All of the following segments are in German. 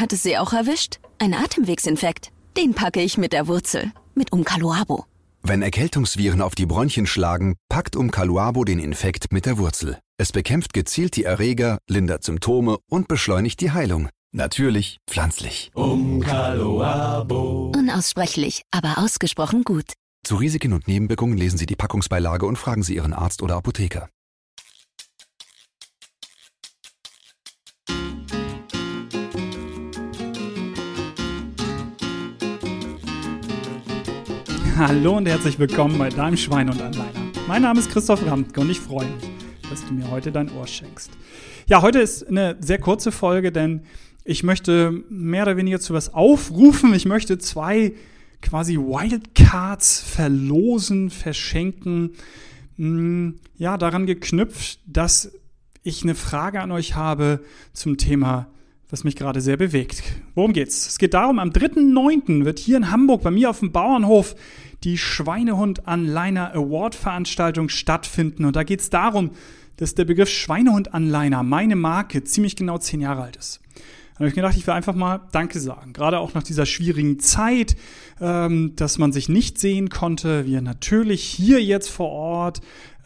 hat es Sie auch erwischt? Ein Atemwegsinfekt. Den packe ich mit der Wurzel. Mit Umkaluabo. Wenn Erkältungsviren auf die Bronchien schlagen, packt Umkaluabo den Infekt mit der Wurzel. Es bekämpft gezielt die Erreger, lindert Symptome und beschleunigt die Heilung. Natürlich pflanzlich. Umkaluabo. Unaussprechlich, aber ausgesprochen gut. Zu Risiken und Nebenwirkungen lesen Sie die Packungsbeilage und fragen Sie Ihren Arzt oder Apotheker. Hallo und herzlich willkommen bei deinem Schwein und Anleiner. Mein Name ist Christoph Ramtke und ich freue mich, dass du mir heute dein Ohr schenkst. Ja, heute ist eine sehr kurze Folge, denn ich möchte mehr oder weniger zu was aufrufen. Ich möchte zwei quasi Wildcards verlosen, verschenken. Hm, ja, daran geknüpft, dass ich eine Frage an euch habe zum Thema was mich gerade sehr bewegt. Worum geht's? Es geht darum, am 3.9. wird hier in Hamburg bei mir auf dem Bauernhof die Schweinehund Anliner Award Veranstaltung stattfinden. Und da geht's darum, dass der Begriff Schweinehund Anliner, meine Marke, ziemlich genau zehn Jahre alt ist. Dann habe ich gedacht, ich will einfach mal Danke sagen. Gerade auch nach dieser schwierigen Zeit, ähm, dass man sich nicht sehen konnte. Wir natürlich hier jetzt vor Ort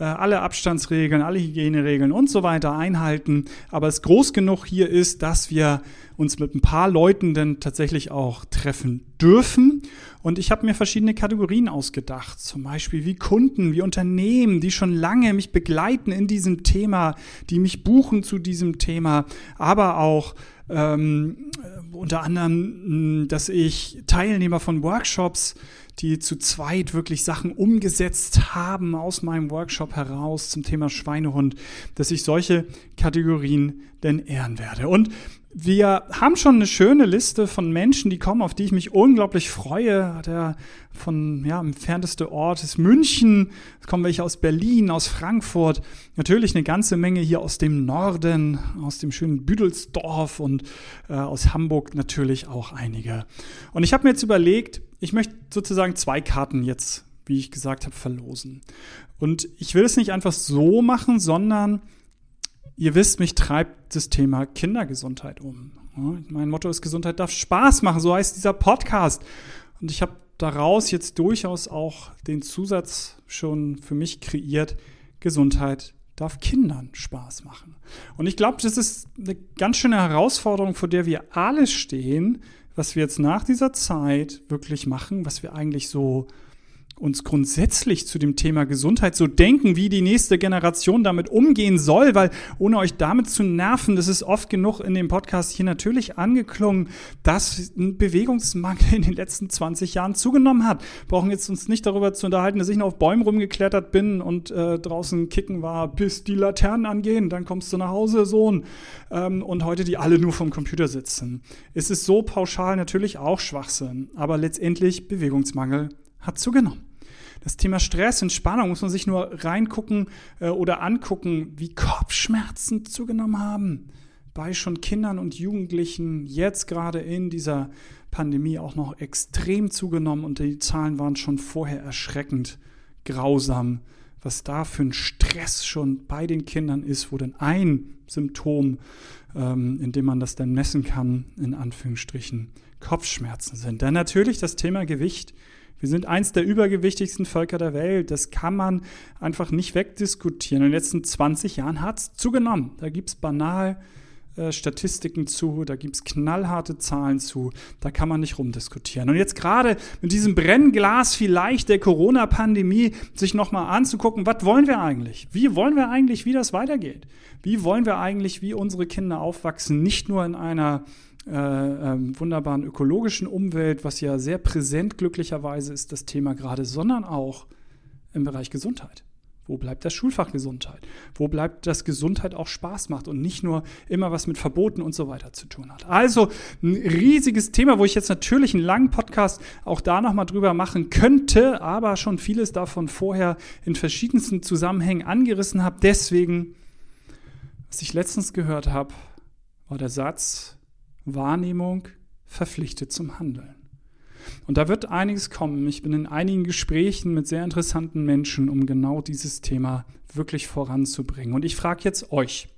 alle Abstandsregeln, alle Hygieneregeln und so weiter einhalten. Aber es groß genug hier ist, dass wir uns mit ein paar Leuten dann tatsächlich auch treffen dürfen. Und ich habe mir verschiedene Kategorien ausgedacht, zum Beispiel wie Kunden, wie Unternehmen, die schon lange mich begleiten in diesem Thema, die mich buchen zu diesem Thema, aber auch ähm, unter anderem, dass ich Teilnehmer von Workshops, die zu zweit wirklich Sachen umgesetzt haben aus meinem Workshop heraus zum Thema Schweinehund, dass ich solche Kategorien denn ehren werde. Und wir haben schon eine schöne Liste von Menschen, die kommen, auf die ich mich unglaublich freue. Der von ja, entfernteste Ort ist München. Es kommen welche aus Berlin, aus Frankfurt. Natürlich eine ganze Menge hier aus dem Norden, aus dem schönen Büdelsdorf und äh, aus Hamburg natürlich auch einige. Und ich habe mir jetzt überlegt, ich möchte sozusagen zwei Karten jetzt, wie ich gesagt habe, verlosen. Und ich will es nicht einfach so machen, sondern Ihr wisst, mich treibt das Thema Kindergesundheit um. Mein Motto ist, Gesundheit darf Spaß machen, so heißt dieser Podcast. Und ich habe daraus jetzt durchaus auch den Zusatz schon für mich kreiert, Gesundheit darf Kindern Spaß machen. Und ich glaube, das ist eine ganz schöne Herausforderung, vor der wir alle stehen, was wir jetzt nach dieser Zeit wirklich machen, was wir eigentlich so uns grundsätzlich zu dem Thema Gesundheit so denken, wie die nächste Generation damit umgehen soll, weil ohne euch damit zu nerven, das ist oft genug in dem Podcast hier natürlich angeklungen, dass ein Bewegungsmangel in den letzten 20 Jahren zugenommen hat. Wir brauchen jetzt uns nicht darüber zu unterhalten, dass ich noch auf Bäumen rumgeklettert bin und äh, draußen kicken war, bis die Laternen angehen, dann kommst du nach Hause, Sohn, ähm, und heute die alle nur vom Computer sitzen. Es ist so pauschal natürlich auch Schwachsinn, aber letztendlich Bewegungsmangel hat zugenommen. Das Thema Stress, Entspannung muss man sich nur reingucken äh, oder angucken, wie Kopfschmerzen zugenommen haben bei schon Kindern und Jugendlichen, jetzt gerade in dieser Pandemie auch noch extrem zugenommen und die Zahlen waren schon vorher erschreckend grausam, was da für ein Stress schon bei den Kindern ist, wo dann ein Symptom, ähm, in dem man das dann messen kann, in Anführungsstrichen Kopfschmerzen sind. Dann natürlich das Thema Gewicht. Wir sind eins der übergewichtigsten Völker der Welt. Das kann man einfach nicht wegdiskutieren. In den letzten 20 Jahren hat es zugenommen. Da gibt es banal äh, Statistiken zu, da gibt es knallharte Zahlen zu, da kann man nicht rumdiskutieren. Und jetzt gerade mit diesem Brennglas vielleicht der Corona-Pandemie sich nochmal anzugucken, was wollen wir eigentlich? Wie wollen wir eigentlich, wie das weitergeht? Wie wollen wir eigentlich, wie unsere Kinder aufwachsen? Nicht nur in einer äh, äh, wunderbaren ökologischen Umwelt, was ja sehr präsent glücklicherweise ist, das Thema gerade, sondern auch im Bereich Gesundheit. Wo bleibt das Schulfach Gesundheit? Wo bleibt das Gesundheit auch Spaß macht und nicht nur immer was mit Verboten und so weiter zu tun hat? Also ein riesiges Thema, wo ich jetzt natürlich einen langen Podcast auch da nochmal drüber machen könnte, aber schon vieles davon vorher in verschiedensten Zusammenhängen angerissen habe. Deswegen, was ich letztens gehört habe, war der Satz, Wahrnehmung verpflichtet zum Handeln. Und da wird einiges kommen. Ich bin in einigen Gesprächen mit sehr interessanten Menschen, um genau dieses Thema wirklich voranzubringen. Und ich frage jetzt euch.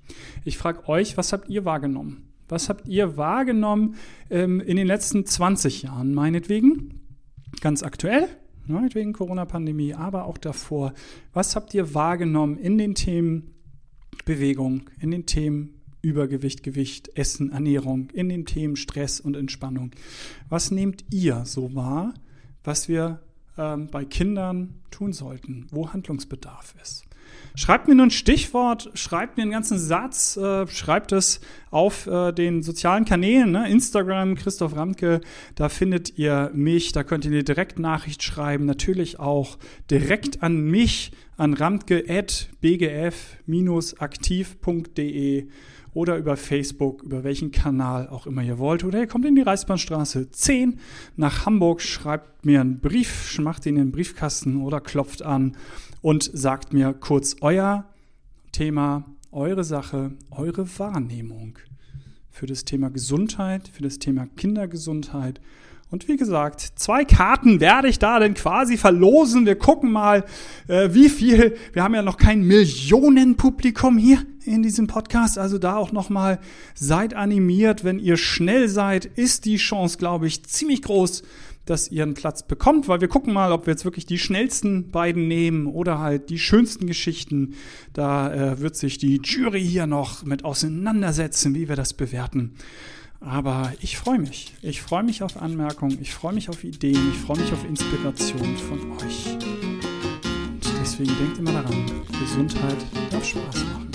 Ich frage euch, was habt ihr wahrgenommen? Was habt ihr wahrgenommen ähm, in den letzten 20 Jahren, meinetwegen? Ganz aktuell, meinetwegen Corona-Pandemie, aber auch davor. Was habt ihr wahrgenommen in den Themen Bewegung, in den Themen Übergewicht, Gewicht, Essen, Ernährung, in den Themen Stress und Entspannung? Was nehmt ihr so wahr, was wir ähm, bei Kindern tun sollten, wo Handlungsbedarf ist? Schreibt mir nur ein Stichwort, schreibt mir einen ganzen Satz, äh, schreibt es auf äh, den sozialen Kanälen, ne? Instagram, Christoph Ramke, da findet ihr mich, da könnt ihr eine Direktnachricht schreiben, natürlich auch direkt an mich, an ramke.bgf-aktiv.de oder über Facebook, über welchen Kanal auch immer ihr wollt. Oder ihr kommt in die Reichsbahnstraße 10 nach Hamburg, schreibt mir einen Brief, macht ihn in den Briefkasten oder klopft an und sagt mir kurz euer Thema, eure Sache, eure Wahrnehmung für das Thema Gesundheit, für das Thema Kindergesundheit. Und wie gesagt, zwei Karten werde ich da denn quasi verlosen. Wir gucken mal, äh, wie viel. Wir haben ja noch kein Millionenpublikum hier in diesem Podcast. Also da auch nochmal seid animiert. Wenn ihr schnell seid, ist die Chance, glaube ich, ziemlich groß, dass ihr einen Platz bekommt, weil wir gucken mal, ob wir jetzt wirklich die schnellsten beiden nehmen oder halt die schönsten Geschichten. Da äh, wird sich die Jury hier noch mit auseinandersetzen, wie wir das bewerten. Aber ich freue mich. Ich freue mich auf Anmerkungen, ich freue mich auf Ideen, ich freue mich auf Inspiration von euch. Und deswegen denkt immer daran, Gesundheit darf Spaß machen.